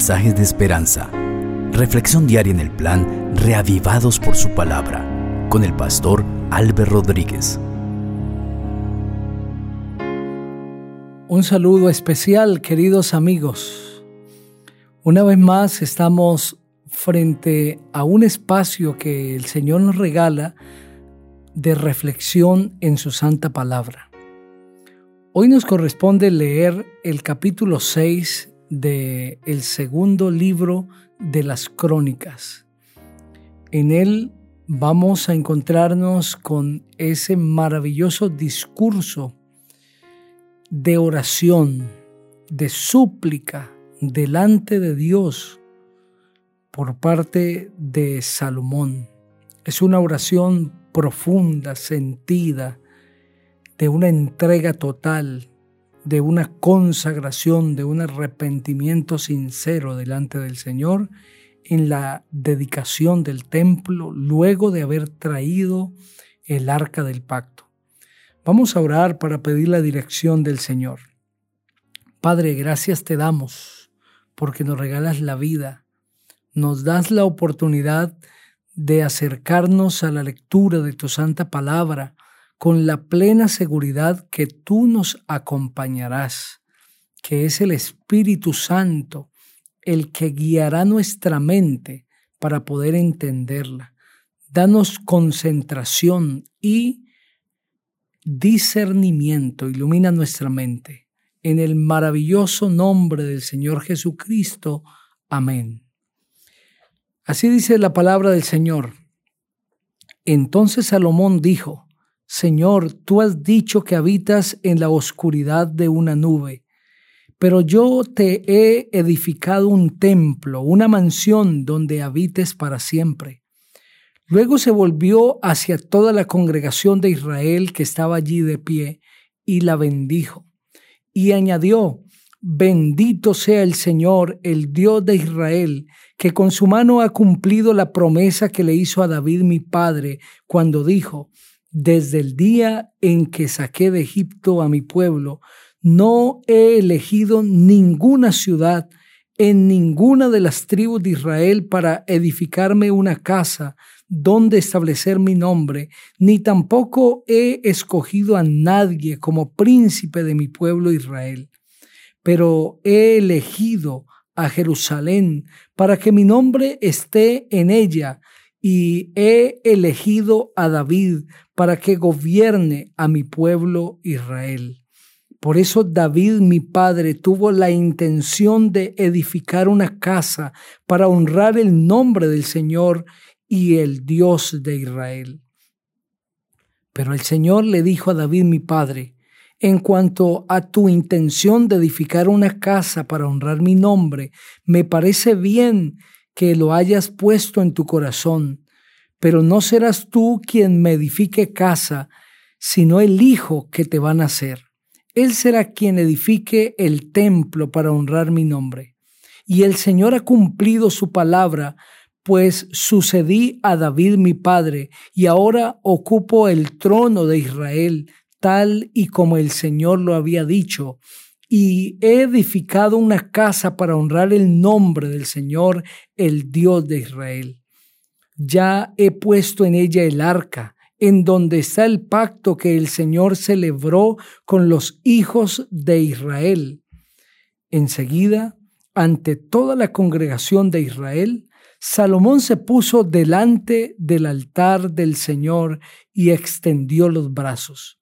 mensajes de esperanza. Reflexión diaria en el plan Reavivados por su palabra con el pastor Álvaro Rodríguez. Un saludo especial, queridos amigos. Una vez más estamos frente a un espacio que el Señor nos regala de reflexión en su santa palabra. Hoy nos corresponde leer el capítulo 6 de el segundo libro de las crónicas. En él vamos a encontrarnos con ese maravilloso discurso de oración, de súplica delante de Dios por parte de Salomón. Es una oración profunda, sentida, de una entrega total, de una consagración, de un arrepentimiento sincero delante del Señor en la dedicación del templo luego de haber traído el arca del pacto. Vamos a orar para pedir la dirección del Señor. Padre, gracias te damos porque nos regalas la vida, nos das la oportunidad de acercarnos a la lectura de tu santa palabra, con la plena seguridad que tú nos acompañarás, que es el Espíritu Santo el que guiará nuestra mente para poder entenderla. Danos concentración y discernimiento, ilumina nuestra mente. En el maravilloso nombre del Señor Jesucristo. Amén. Así dice la palabra del Señor. Entonces Salomón dijo, Señor, tú has dicho que habitas en la oscuridad de una nube, pero yo te he edificado un templo, una mansión donde habites para siempre. Luego se volvió hacia toda la congregación de Israel que estaba allí de pie y la bendijo. Y añadió, bendito sea el Señor, el Dios de Israel, que con su mano ha cumplido la promesa que le hizo a David mi padre cuando dijo, desde el día en que saqué de Egipto a mi pueblo, no he elegido ninguna ciudad en ninguna de las tribus de Israel para edificarme una casa donde establecer mi nombre, ni tampoco he escogido a nadie como príncipe de mi pueblo Israel. Pero he elegido a Jerusalén para que mi nombre esté en ella, y he elegido a David para que gobierne a mi pueblo Israel. Por eso David, mi padre, tuvo la intención de edificar una casa para honrar el nombre del Señor y el Dios de Israel. Pero el Señor le dijo a David, mi padre, en cuanto a tu intención de edificar una casa para honrar mi nombre, me parece bien que lo hayas puesto en tu corazón pero no serás tú quien me edifique casa, sino el Hijo que te va a nacer. Él será quien edifique el templo para honrar mi nombre. Y el Señor ha cumplido su palabra, pues sucedí a David mi padre, y ahora ocupo el trono de Israel, tal y como el Señor lo había dicho, y he edificado una casa para honrar el nombre del Señor, el Dios de Israel ya he puesto en ella el arca, en donde está el pacto que el Señor celebró con los hijos de Israel. Enseguida, ante toda la congregación de Israel, Salomón se puso delante del altar del Señor y extendió los brazos.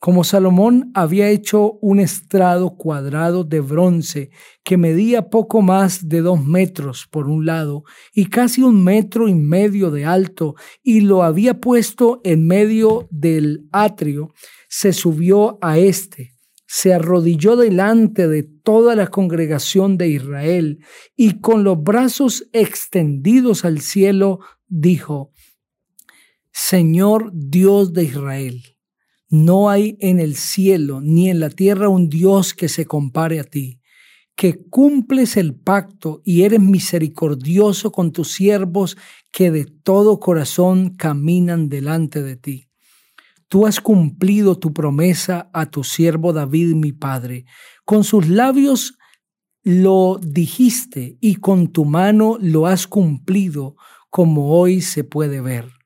Como Salomón había hecho un estrado cuadrado de bronce que medía poco más de dos metros por un lado y casi un metro y medio de alto, y lo había puesto en medio del atrio, se subió a éste, se arrodilló delante de toda la congregación de Israel y con los brazos extendidos al cielo dijo, Señor Dios de Israel no hay en el cielo ni en la tierra un Dios que se compare a ti, que cumples el pacto y eres misericordioso con tus siervos que de todo corazón caminan delante de ti. Tú has cumplido tu promesa a tu siervo David, mi padre. Con sus labios lo dijiste y con tu mano lo has cumplido, como hoy se puede ver.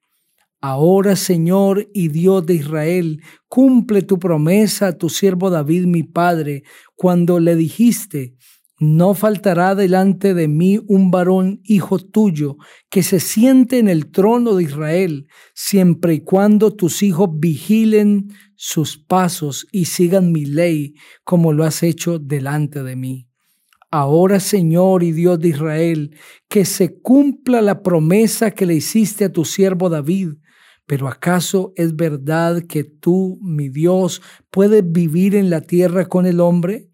Ahora, Señor y Dios de Israel, cumple tu promesa a tu siervo David, mi padre, cuando le dijiste, no faltará delante de mí un varón hijo tuyo que se siente en el trono de Israel, siempre y cuando tus hijos vigilen sus pasos y sigan mi ley, como lo has hecho delante de mí. Ahora, Señor y Dios de Israel, que se cumpla la promesa que le hiciste a tu siervo David. Pero ¿acaso es verdad que tú, mi Dios, puedes vivir en la tierra con el hombre?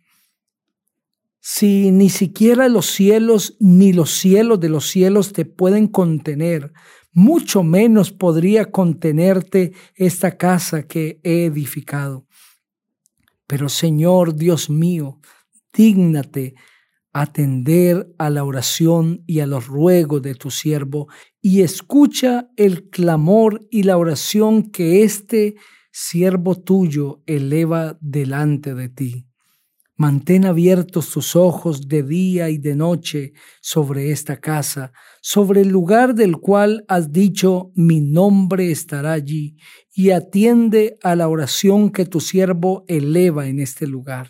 Si ni siquiera los cielos ni los cielos de los cielos te pueden contener, mucho menos podría contenerte esta casa que he edificado. Pero Señor Dios mío, dígnate atender a la oración y a los ruegos de tu siervo y escucha el clamor y la oración que este siervo tuyo eleva delante de ti. Mantén abiertos tus ojos de día y de noche sobre esta casa, sobre el lugar del cual has dicho, mi nombre estará allí, y atiende a la oración que tu siervo eleva en este lugar.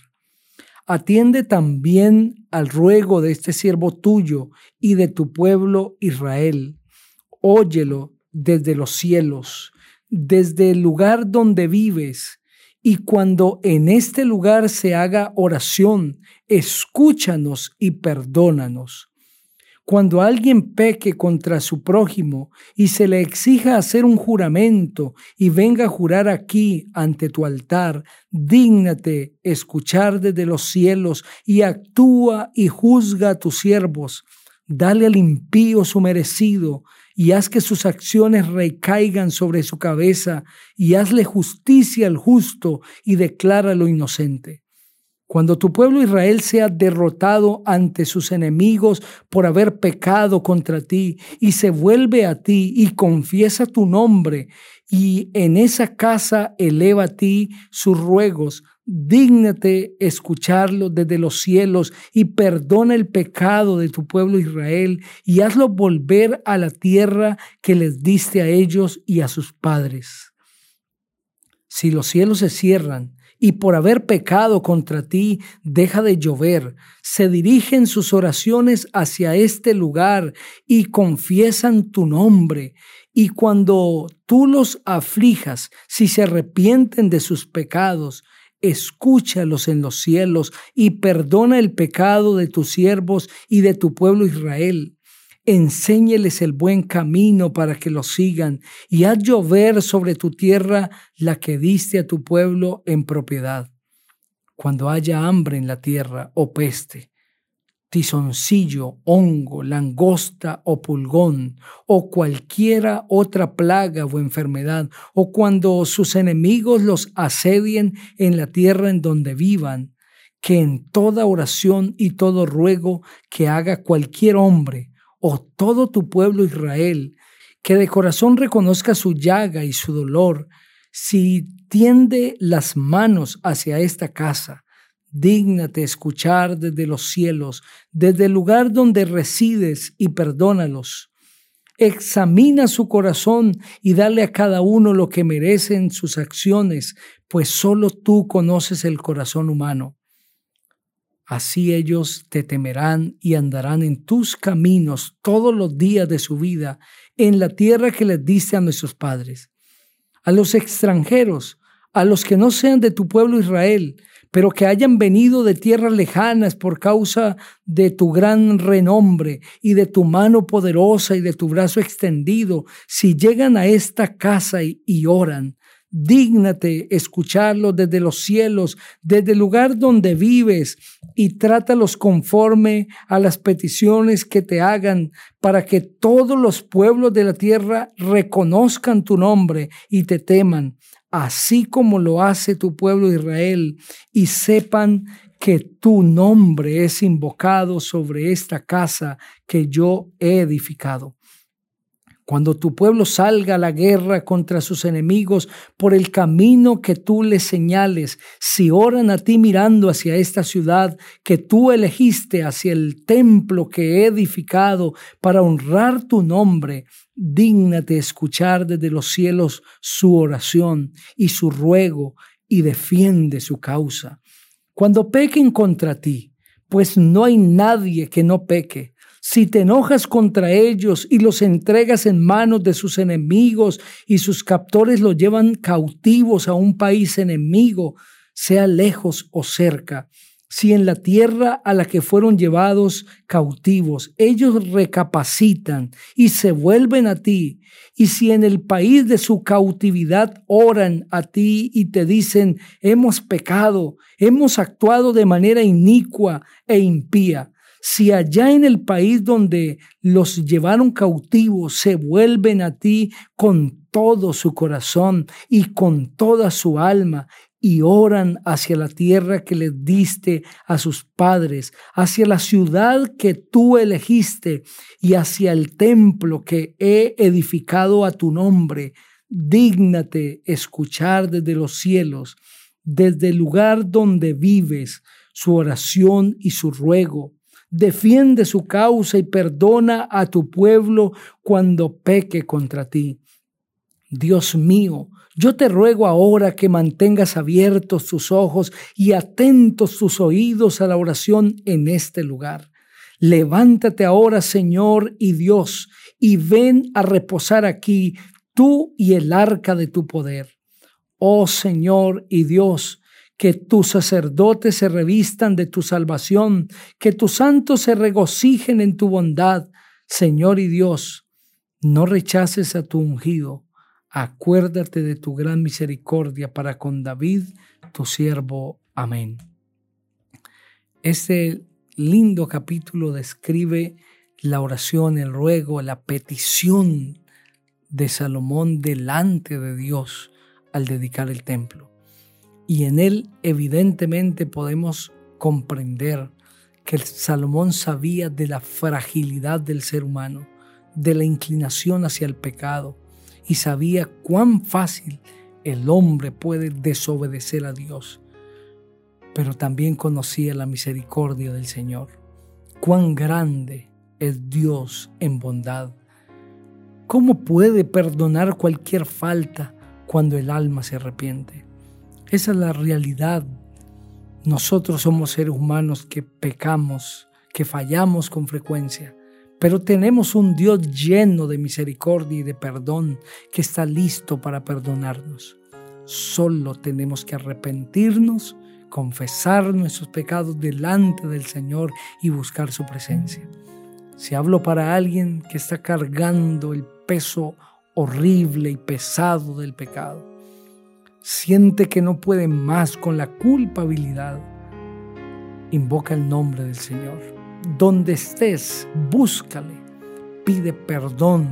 Atiende también al ruego de este siervo tuyo y de tu pueblo Israel. Óyelo desde los cielos, desde el lugar donde vives, y cuando en este lugar se haga oración, escúchanos y perdónanos cuando alguien peque contra su prójimo y se le exija hacer un juramento y venga a jurar aquí ante tu altar, dígnate escuchar desde los cielos y actúa y juzga a tus siervos. Dale al impío su merecido y haz que sus acciones recaigan sobre su cabeza y hazle justicia al justo y decláralo inocente. Cuando tu pueblo Israel sea derrotado ante sus enemigos por haber pecado contra ti y se vuelve a ti y confiesa tu nombre y en esa casa eleva a ti sus ruegos, dígnate escucharlo desde los cielos y perdona el pecado de tu pueblo Israel y hazlo volver a la tierra que les diste a ellos y a sus padres. Si los cielos se cierran y por haber pecado contra ti deja de llover. Se dirigen sus oraciones hacia este lugar y confiesan tu nombre. Y cuando tú los aflijas, si se arrepienten de sus pecados, escúchalos en los cielos y perdona el pecado de tus siervos y de tu pueblo Israel enséñeles el buen camino para que lo sigan y haz llover sobre tu tierra la que diste a tu pueblo en propiedad. Cuando haya hambre en la tierra o peste, tizoncillo, hongo, langosta o pulgón, o cualquiera otra plaga o enfermedad, o cuando sus enemigos los asedien en la tierra en donde vivan, que en toda oración y todo ruego que haga cualquier hombre, o todo tu pueblo Israel, que de corazón reconozca su llaga y su dolor, si tiende las manos hacia esta casa, dígnate escuchar desde los cielos, desde el lugar donde resides y perdónalos. Examina su corazón y dale a cada uno lo que merecen sus acciones, pues solo tú conoces el corazón humano. Así ellos te temerán y andarán en tus caminos todos los días de su vida en la tierra que les diste a nuestros padres. A los extranjeros, a los que no sean de tu pueblo Israel, pero que hayan venido de tierras lejanas por causa de tu gran renombre y de tu mano poderosa y de tu brazo extendido, si llegan a esta casa y, oran, Dígnate escucharlos desde los cielos, desde el lugar donde vives, y trátalos conforme a las peticiones que te hagan, para que todos los pueblos de la tierra reconozcan tu nombre y te teman, así como lo hace tu pueblo Israel, y sepan que tu nombre es invocado sobre esta casa que yo he edificado. Cuando tu pueblo salga a la guerra contra sus enemigos por el camino que tú les señales, si oran a ti mirando hacia esta ciudad que tú elegiste, hacia el templo que he edificado para honrar tu nombre, dígnate escuchar desde los cielos su oración y su ruego y defiende su causa. Cuando pequen contra ti, pues no hay nadie que no peque, si te enojas contra ellos y los entregas en manos de sus enemigos y sus captores los llevan cautivos a un país enemigo, sea lejos o cerca, si en la tierra a la que fueron llevados cautivos ellos recapacitan y se vuelven a ti, y si en el país de su cautividad oran a ti y te dicen, hemos pecado, hemos actuado de manera inicua e impía, si allá en el país donde los llevaron cautivos se vuelven a ti con todo su corazón y con toda su alma y oran hacia la tierra que les diste a sus padres, hacia la ciudad que tú elegiste y hacia el templo que he edificado a tu nombre, dígnate escuchar desde los cielos, desde el lugar donde vives, su oración y su ruego Defiende su causa y perdona a tu pueblo cuando peque contra ti. Dios mío, yo te ruego ahora que mantengas abiertos tus ojos y atentos tus oídos a la oración en este lugar. Levántate ahora, Señor y Dios, y ven a reposar aquí tú y el arca de tu poder. Oh Señor y Dios, que tus sacerdotes se revistan de tu salvación, que tus santos se regocijen en tu bondad. Señor y Dios, no rechaces a tu ungido, acuérdate de tu gran misericordia para con David, tu siervo. Amén. Este lindo capítulo describe la oración, el ruego, la petición de Salomón delante de Dios al dedicar el templo. Y en él evidentemente podemos comprender que Salomón sabía de la fragilidad del ser humano, de la inclinación hacia el pecado, y sabía cuán fácil el hombre puede desobedecer a Dios. Pero también conocía la misericordia del Señor, cuán grande es Dios en bondad. ¿Cómo puede perdonar cualquier falta cuando el alma se arrepiente? Esa es la realidad. Nosotros somos seres humanos que pecamos, que fallamos con frecuencia, pero tenemos un Dios lleno de misericordia y de perdón que está listo para perdonarnos. Solo tenemos que arrepentirnos, confesar nuestros pecados delante del Señor y buscar su presencia. Si hablo para alguien que está cargando el peso horrible y pesado del pecado, siente que no puede más con la culpabilidad, invoca el nombre del Señor. Donde estés, búscale, pide perdón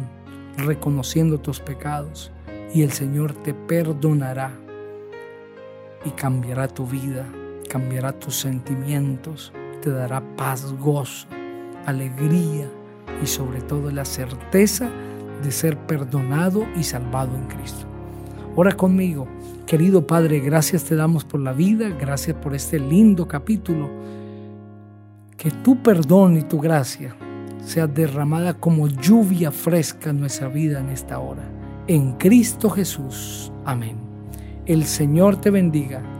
reconociendo tus pecados y el Señor te perdonará y cambiará tu vida, cambiará tus sentimientos, te dará paz, gozo, alegría y sobre todo la certeza de ser perdonado y salvado en Cristo. Ora conmigo. Querido Padre, gracias te damos por la vida, gracias por este lindo capítulo. Que tu perdón y tu gracia sea derramada como lluvia fresca en nuestra vida en esta hora. En Cristo Jesús. Amén. El Señor te bendiga